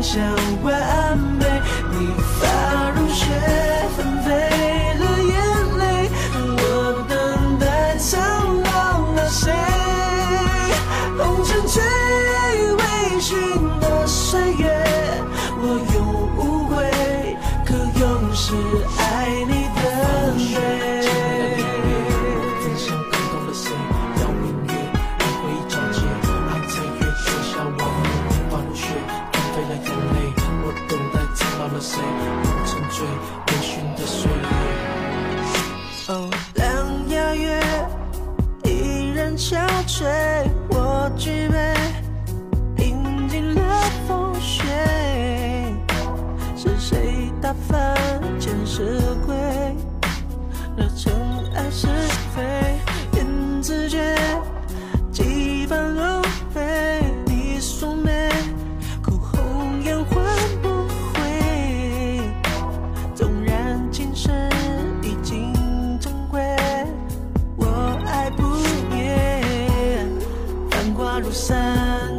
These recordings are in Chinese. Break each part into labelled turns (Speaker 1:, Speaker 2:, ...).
Speaker 1: 想问。Sun.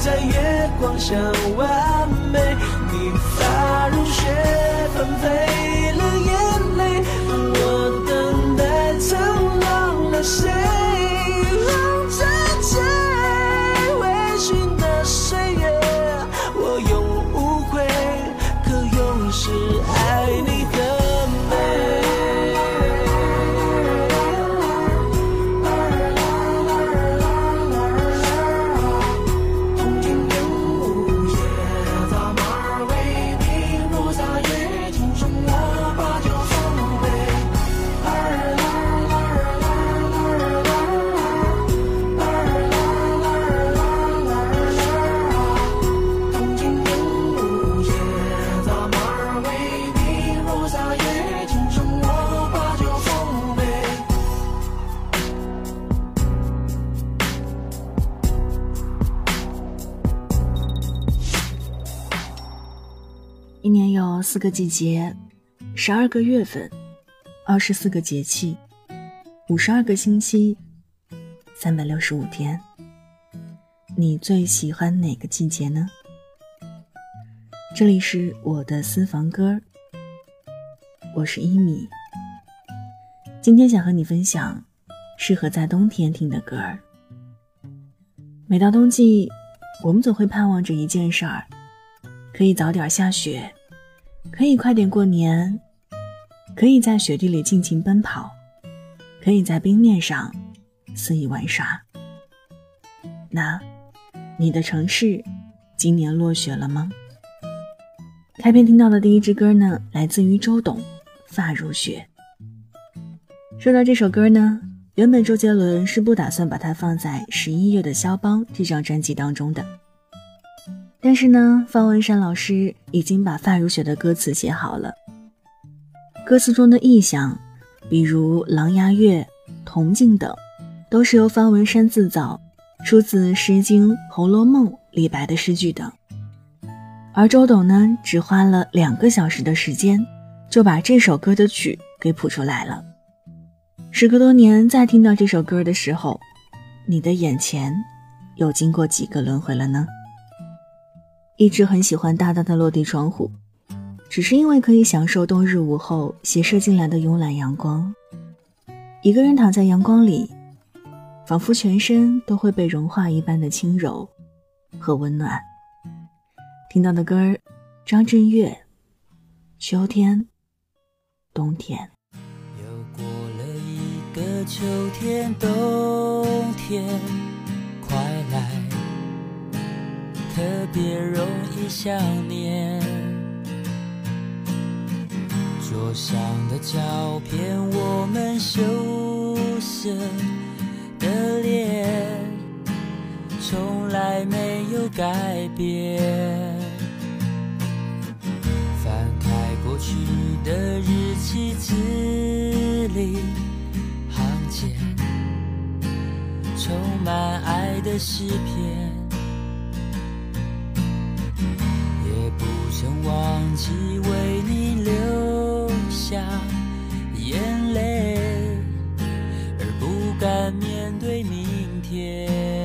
Speaker 1: 在月光下完美。你发如雪，纷飞
Speaker 2: 四个季节，十二个月份，二十四个节气，五十二个星期，三百六十五天。你最喜欢哪个季节呢？这里是我的私房歌，我是一米。今天想和你分享适合在冬天听的歌儿。每到冬季，我们总会盼望着一件事儿。可以早点下雪，可以快点过年，可以在雪地里尽情奔跑，可以在冰面上肆意玩耍。那，你的城市今年落雪了吗？开篇听到的第一支歌呢，来自于周董，《发如雪》。说到这首歌呢，原本周杰伦是不打算把它放在十一月的肖邦这张专辑当中的。但是呢，方文山老师已经把《发如雪》的歌词写好了。歌词中的意象，比如狼牙月、铜镜等，都是由方文山自造，出自《诗经》《红楼梦》李白的诗句等。而周董呢，只花了两个小时的时间，就把这首歌的曲给谱出来了。时隔多年再听到这首歌的时候，你的眼前又经过几个轮回了呢？一直很喜欢大大的落地窗户，只是因为可以享受冬日午后斜射进来的慵懒阳光。一个人躺在阳光里，仿佛全身都会被融化一般的轻柔和温暖。听到的歌儿，张震岳，《秋天，冬天》。
Speaker 3: 又过了一个秋天，冬天特别容易想念桌上的照片，我们羞涩的脸从来没有改变。翻开过去的日记，字里行间充满爱的诗篇。想忘记为你流下眼泪，而不敢面对明天。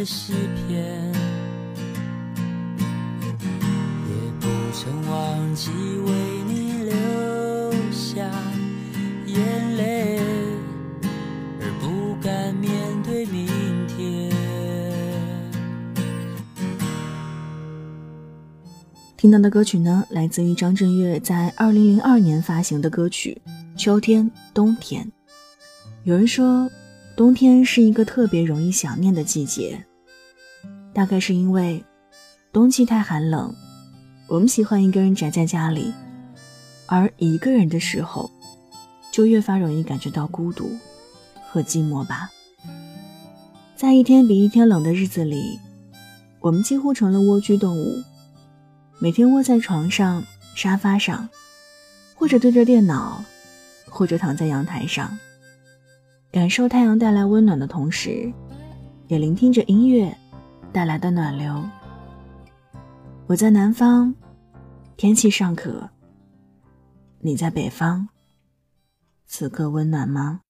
Speaker 3: 的诗篇，也不曾忘记为你流下眼泪，而不敢面对明天。
Speaker 2: 听到的歌曲呢，来自于张震岳在二零零二年发行的歌曲《秋天冬天》。有人说，冬天是一个特别容易想念的季节。大概是因为冬季太寒冷，我们喜欢一个人宅在家里，而一个人的时候，就越发容易感觉到孤独和寂寞吧。在一天比一天冷的日子里，我们几乎成了蜗居动物，每天窝在床上、沙发上，或者对着电脑，或者躺在阳台上，感受太阳带来温暖的同时。也聆听着音乐带来的暖流。我在南方，天气尚可；你在北方，此刻温暖吗？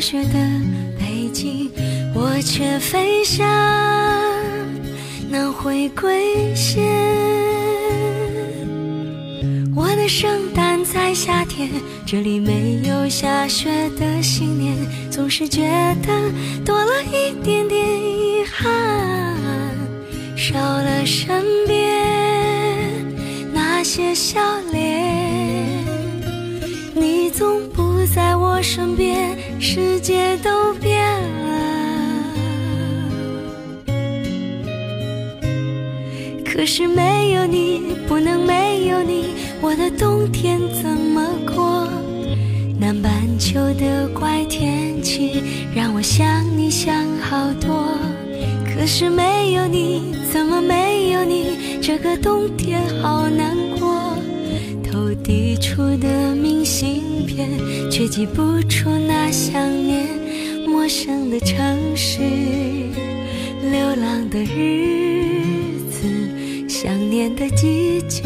Speaker 4: 雪的北京，我却飞向能回归线。我的圣诞在夏天，这里没有下雪的新年，总是觉得多了一点点遗憾，少了身边那些笑脸，你总不在我身边。世界都变了，可是没有你，不能没有你，我的冬天怎么过？南半球的怪天气让我想你想好多，可是没有你，怎么没有你？这个冬天好难过。寄出的明信片，却寄不出那想念。陌生的城市，流浪的日子，想念的季节，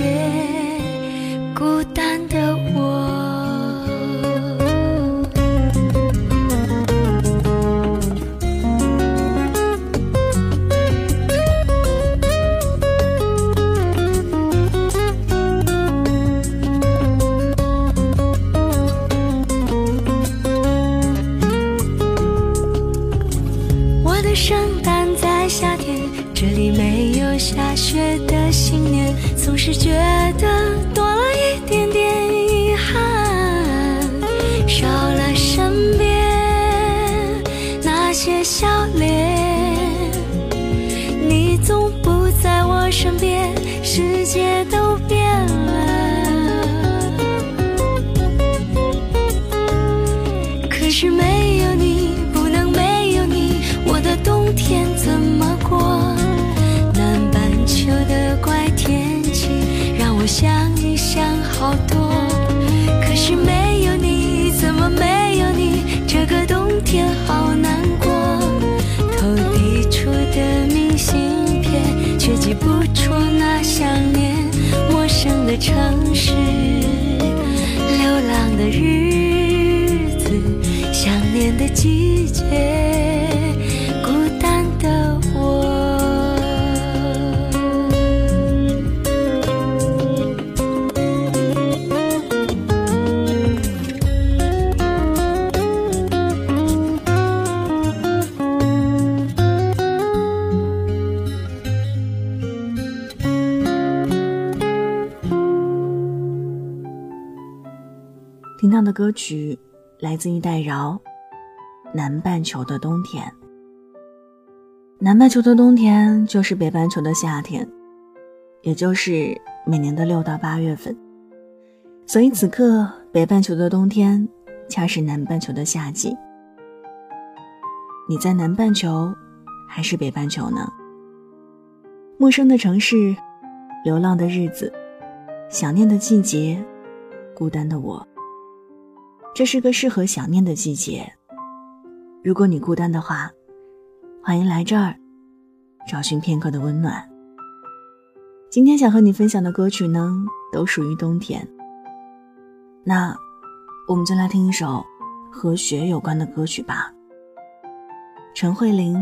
Speaker 2: 歌曲来自于戴娆，《南半球的冬天》。南半球的冬天就是北半球的夏天，也就是每年的六到八月份。所以此刻，北半球的冬天恰是南半球的夏季。你在南半球还是北半球呢？陌生的城市，流浪的日子，想念的季节，孤单的我。这是个适合想念的季节。如果你孤单的话，欢迎来这儿，找寻片刻的温暖。今天想和你分享的歌曲呢，都属于冬天。那，我们就来听一首和雪有关的歌曲吧。陈慧琳、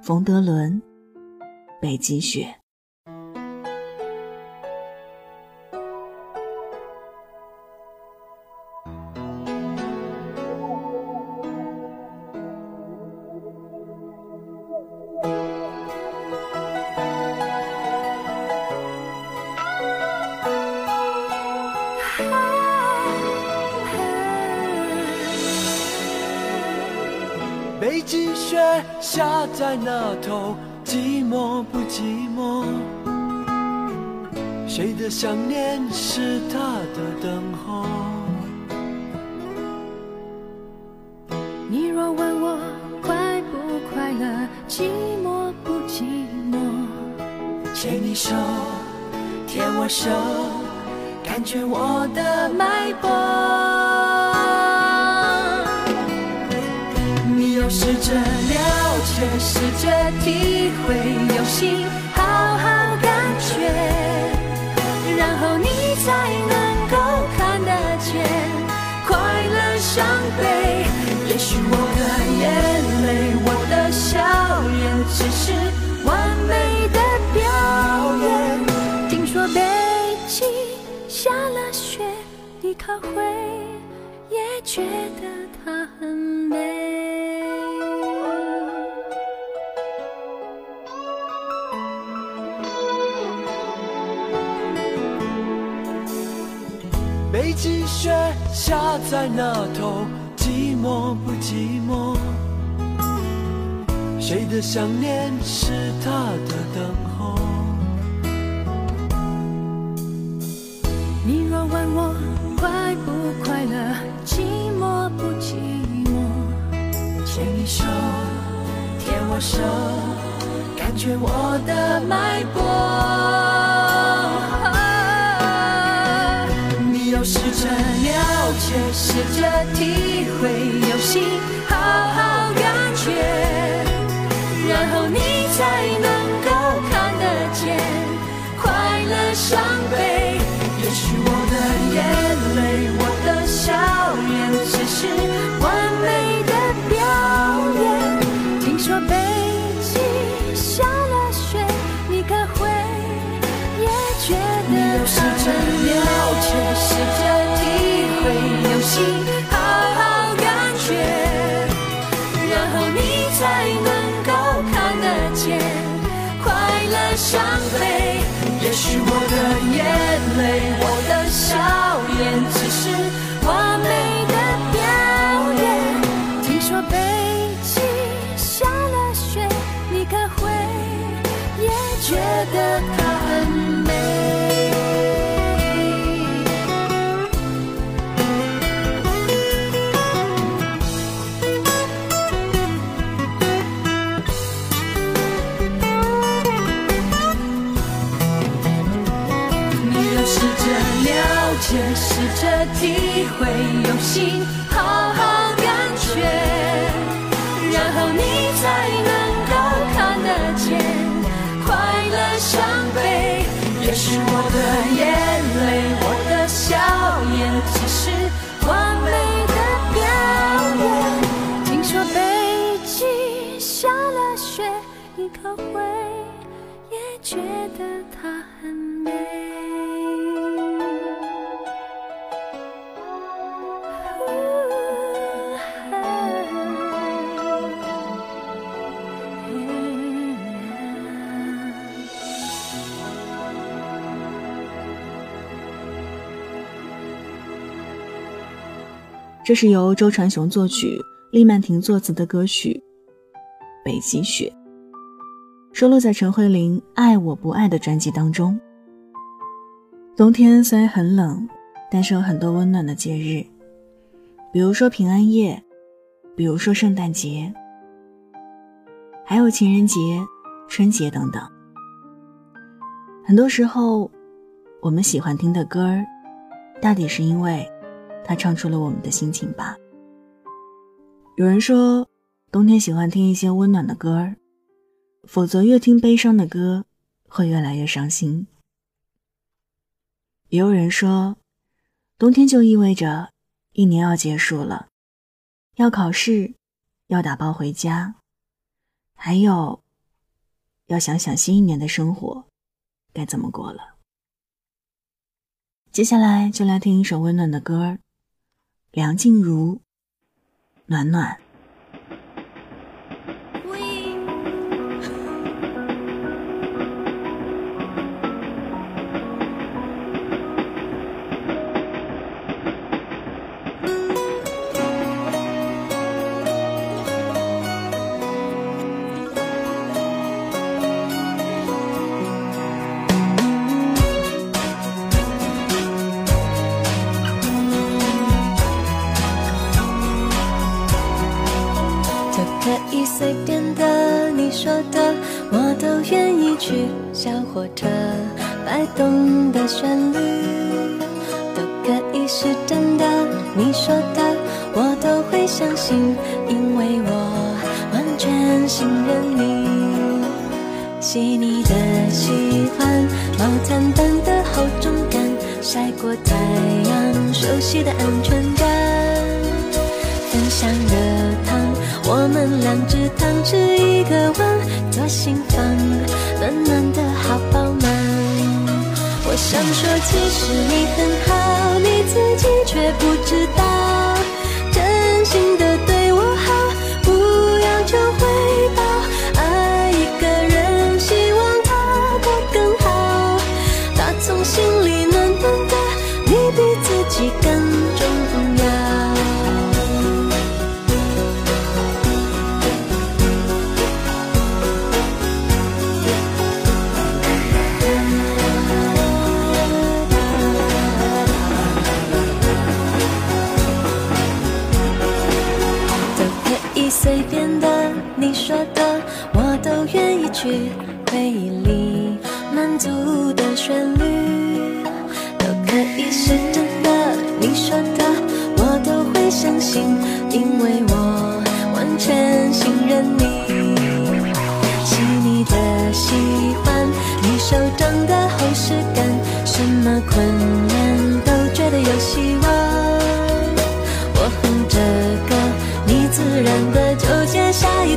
Speaker 2: 冯德伦，《北极雪》。
Speaker 5: 在那头，寂寞不寂寞？谁的想念是他的等候？
Speaker 6: 你若问我快不快乐，寂寞不寂寞？
Speaker 5: 牵你手，牵我手，感觉我的脉搏。试着了解，试着体会，用心好好感觉，然后你才能够看得见快乐伤悲。也许我的眼泪，我的笑颜，只是完美的表演。
Speaker 6: 听说北京下了雪，你可会也觉得它很美？
Speaker 5: 家在那头，寂寞不寂寞？谁的想念是他的等候？
Speaker 6: 你若问我快不快乐，寂寞不寂寞？
Speaker 5: 牵你手，牵我手，感觉我的脉搏。却，试着体会，用心好好感觉，然后你才能够看得见快乐伤悲。也许我的眼泪，我的笑脸，只是我的眼泪，我的笑颜，
Speaker 2: 这是由周传雄作曲、厉曼婷作词的歌曲《北极雪》，收录在陈慧琳《爱我不爱》的专辑当中。冬天虽然很冷，但是有很多温暖的节日，比如说平安夜，比如说圣诞节，还有情人节、春节等等。很多时候，我们喜欢听的歌儿，大抵是因为它唱出了我们的心情吧。有人说，冬天喜欢听一些温暖的歌儿，否则越听悲伤的歌，会越来越伤心。也有人说，冬天就意味着一年要结束了，要考试，要打包回家，还有要想想新一年的生活该怎么过了。接下来就来听一首温暖的歌儿，梁静茹，《暖暖》。
Speaker 5: 可以随便的你说的我都愿意去小火车摆动的旋律。都可以是真的你说的我都会相信因为我完全信任你。细腻的喜欢毛毯般的厚重感晒过太阳熟悉的安全感分享热汤我们两只汤匙一个碗，左心房，暖暖的好饱满。我想说，其实你很好，你自己却不知道，你说的我都愿意去。回忆里满足的旋律，都可以是真的，你说的我都会相信，因为我完全信任你。细腻的喜欢，你手掌的厚实感，什么困难都觉得有希望。我哼着歌，你自然的就接下一。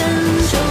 Speaker 5: 自己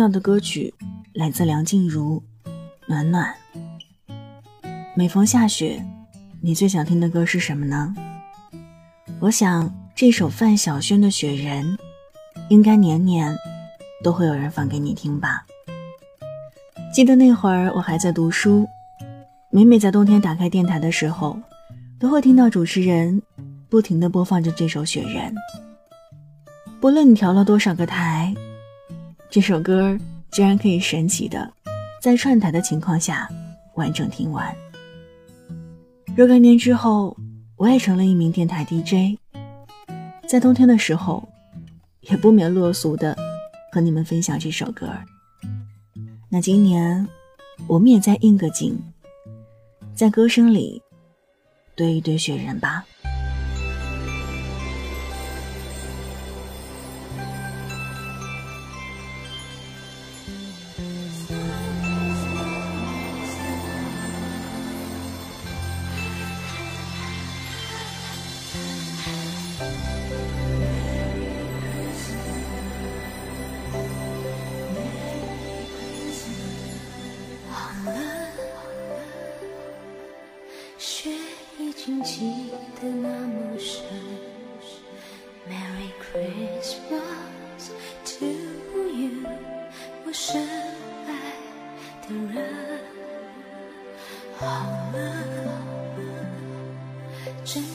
Speaker 2: 到的歌曲来自梁静茹，《暖暖》。每逢下雪，你最想听的歌是什么呢？我想这首范晓萱的《雪人》，应该年年都会有人放给你听吧。记得那会儿我还在读书，每每在冬天打开电台的时候，都会听到主持人不停的播放着这首《雪人》。不论你调了多少个台。这首歌居然可以神奇的在串台的情况下完整听完。若干年之后，我也成了一名电台 DJ，在冬天的时候，也不免落俗的和你们分享这首歌。那今年，我们也再应个景，在歌声里堆一堆雪人吧。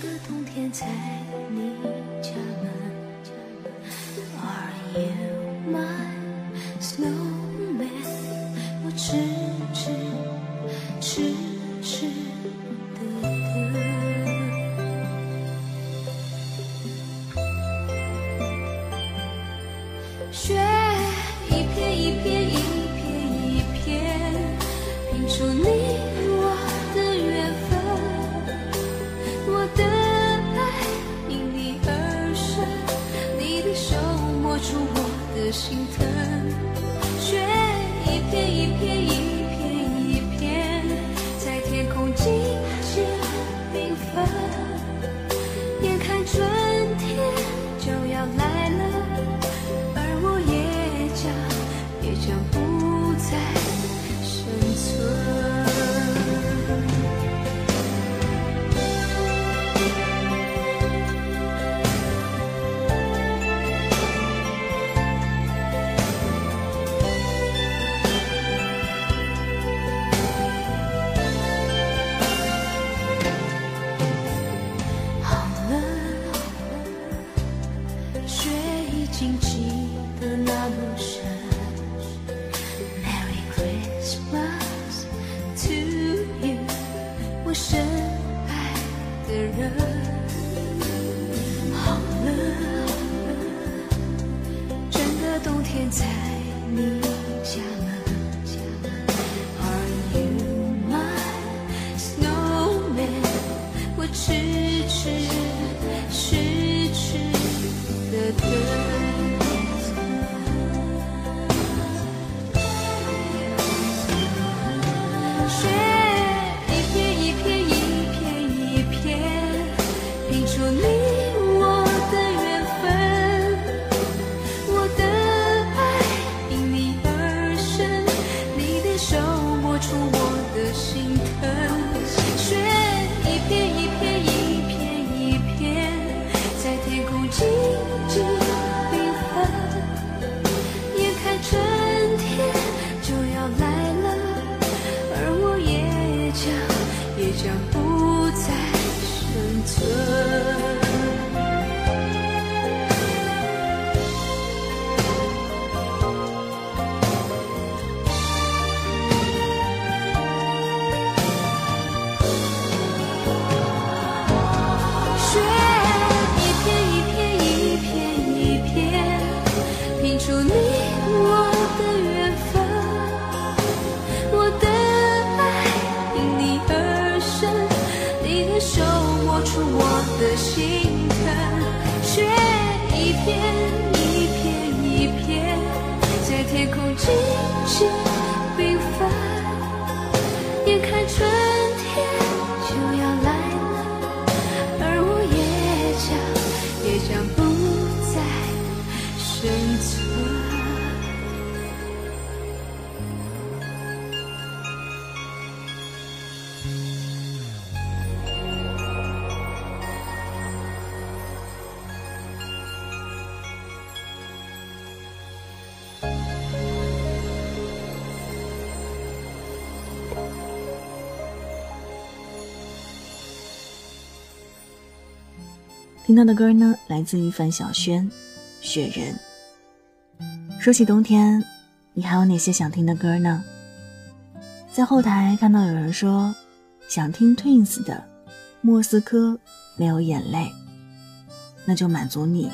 Speaker 5: 的冬天在你家门。Are you my snowman？我痴痴痴痴
Speaker 2: 听到的歌呢，来自于范晓萱，《雪人》。说起冬天，你还有哪些想听的歌呢？在后台看到有人说想听 Twins 的《莫斯科没有眼泪》，那就满足你。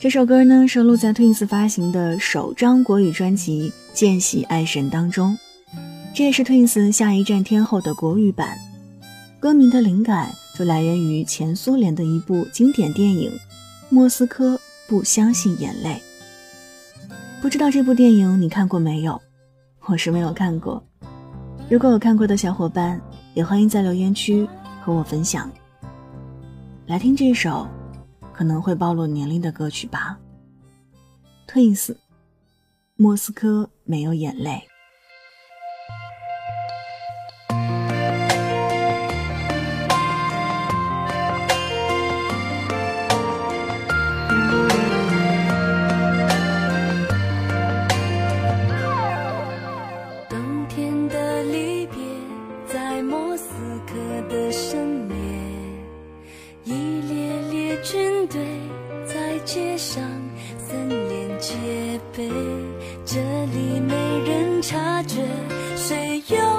Speaker 2: 这首歌呢，收录在 Twins 发行的首张国语专辑《见习爱神》当中，这也是 Twins 下一站天后的国语版。歌名的灵感就来源于前苏联的一部经典电影《莫斯科不相信眼泪》。不知道这部电影你看过没有？我是没有看过。如果有看过的小伙伴，也欢迎在留言区和我分享。来听这首可能会暴露年龄的歌曲吧。Twins，莫斯科没有眼泪。
Speaker 5: 这里没人察觉谁又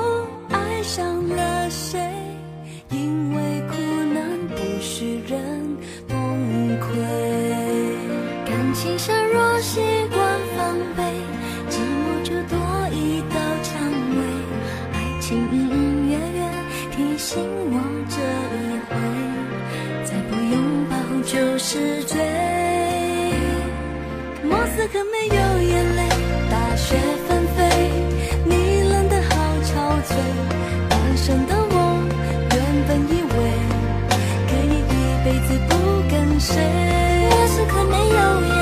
Speaker 5: 谁？我此刻没有眼。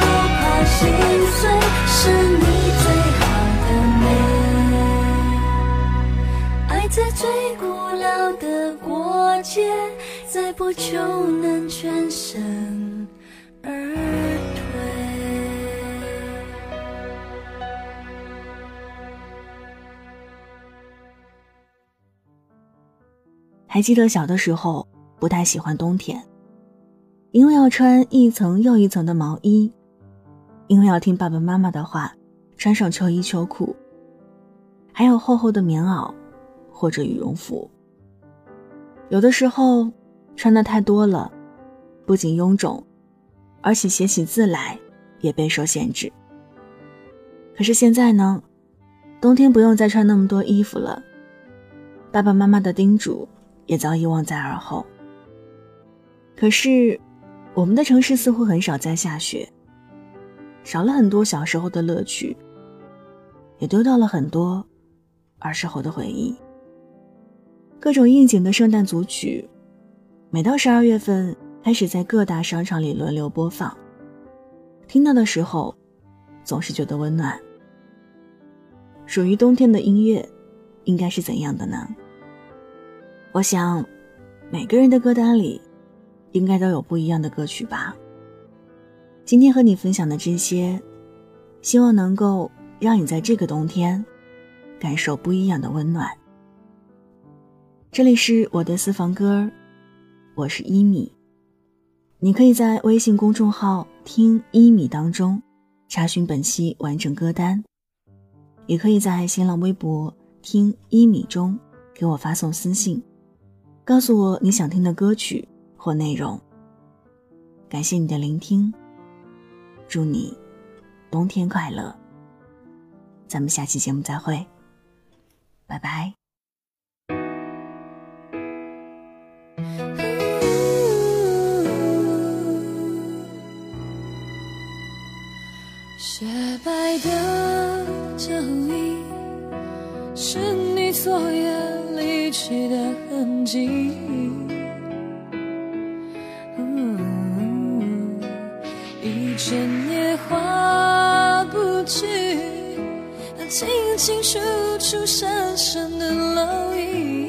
Speaker 5: 不怕心碎，是你最好的美。爱在最古老的国界，再不就能全身而退。
Speaker 2: 还记得小的时候不太喜欢冬天，因为要穿一层又一层的毛衣，因为要听爸爸妈妈的话，穿上秋衣秋裤，还有厚厚的棉袄或者羽绒服。有的时候穿的太多了，不仅臃肿，而且写起字来也备受限制。可是现在呢，冬天不用再穿那么多衣服了，爸爸妈妈的叮嘱也早已忘在耳后。可是，我们的城市似乎很少在下雪，少了很多小时候的乐趣，也丢掉了很多儿时候的回忆。各种应景的圣诞组曲，每到十二月份开始在各大商场里轮流播放，听到的时候，总是觉得温暖。属于冬天的音乐，应该是怎样的呢？我想，每个人的歌单里，应该都有不一样的歌曲吧。今天和你分享的这些，希望能够让你在这个冬天，感受不一样的温暖。这里是我的私房歌，我是一米。你可以在微信公众号“听一米”当中查询本期完整歌单，也可以在新浪微博“听一米”中给我发送私信，告诉我你想听的歌曲或内容。感谢你的聆听祝你冬天快乐。咱们下期节目再会拜拜。
Speaker 5: 雪白的脚印是你昨夜离去的痕迹。一整夜化不去，清清楚楚，深深的烙印。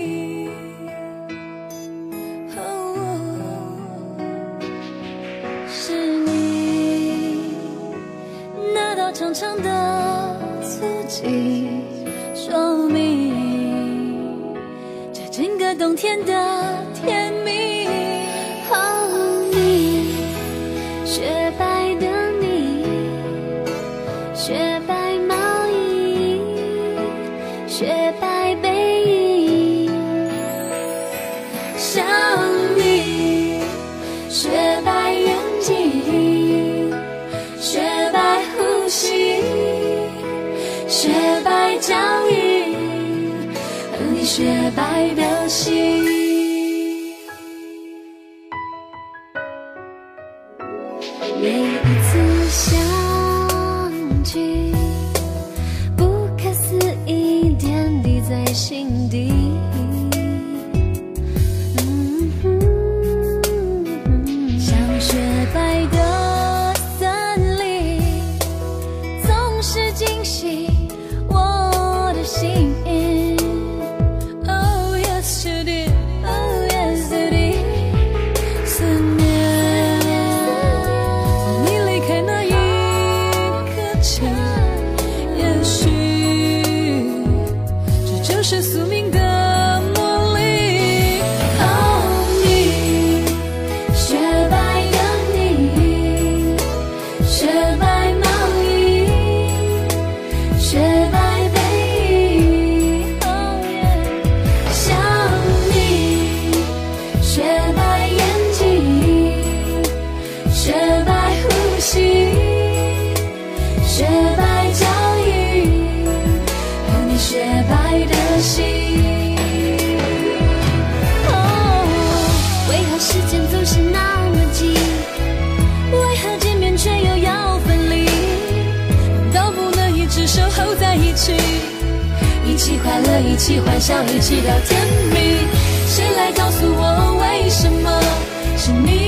Speaker 5: she 一起欢笑，一起到天明。谁来告诉我，为什么是你？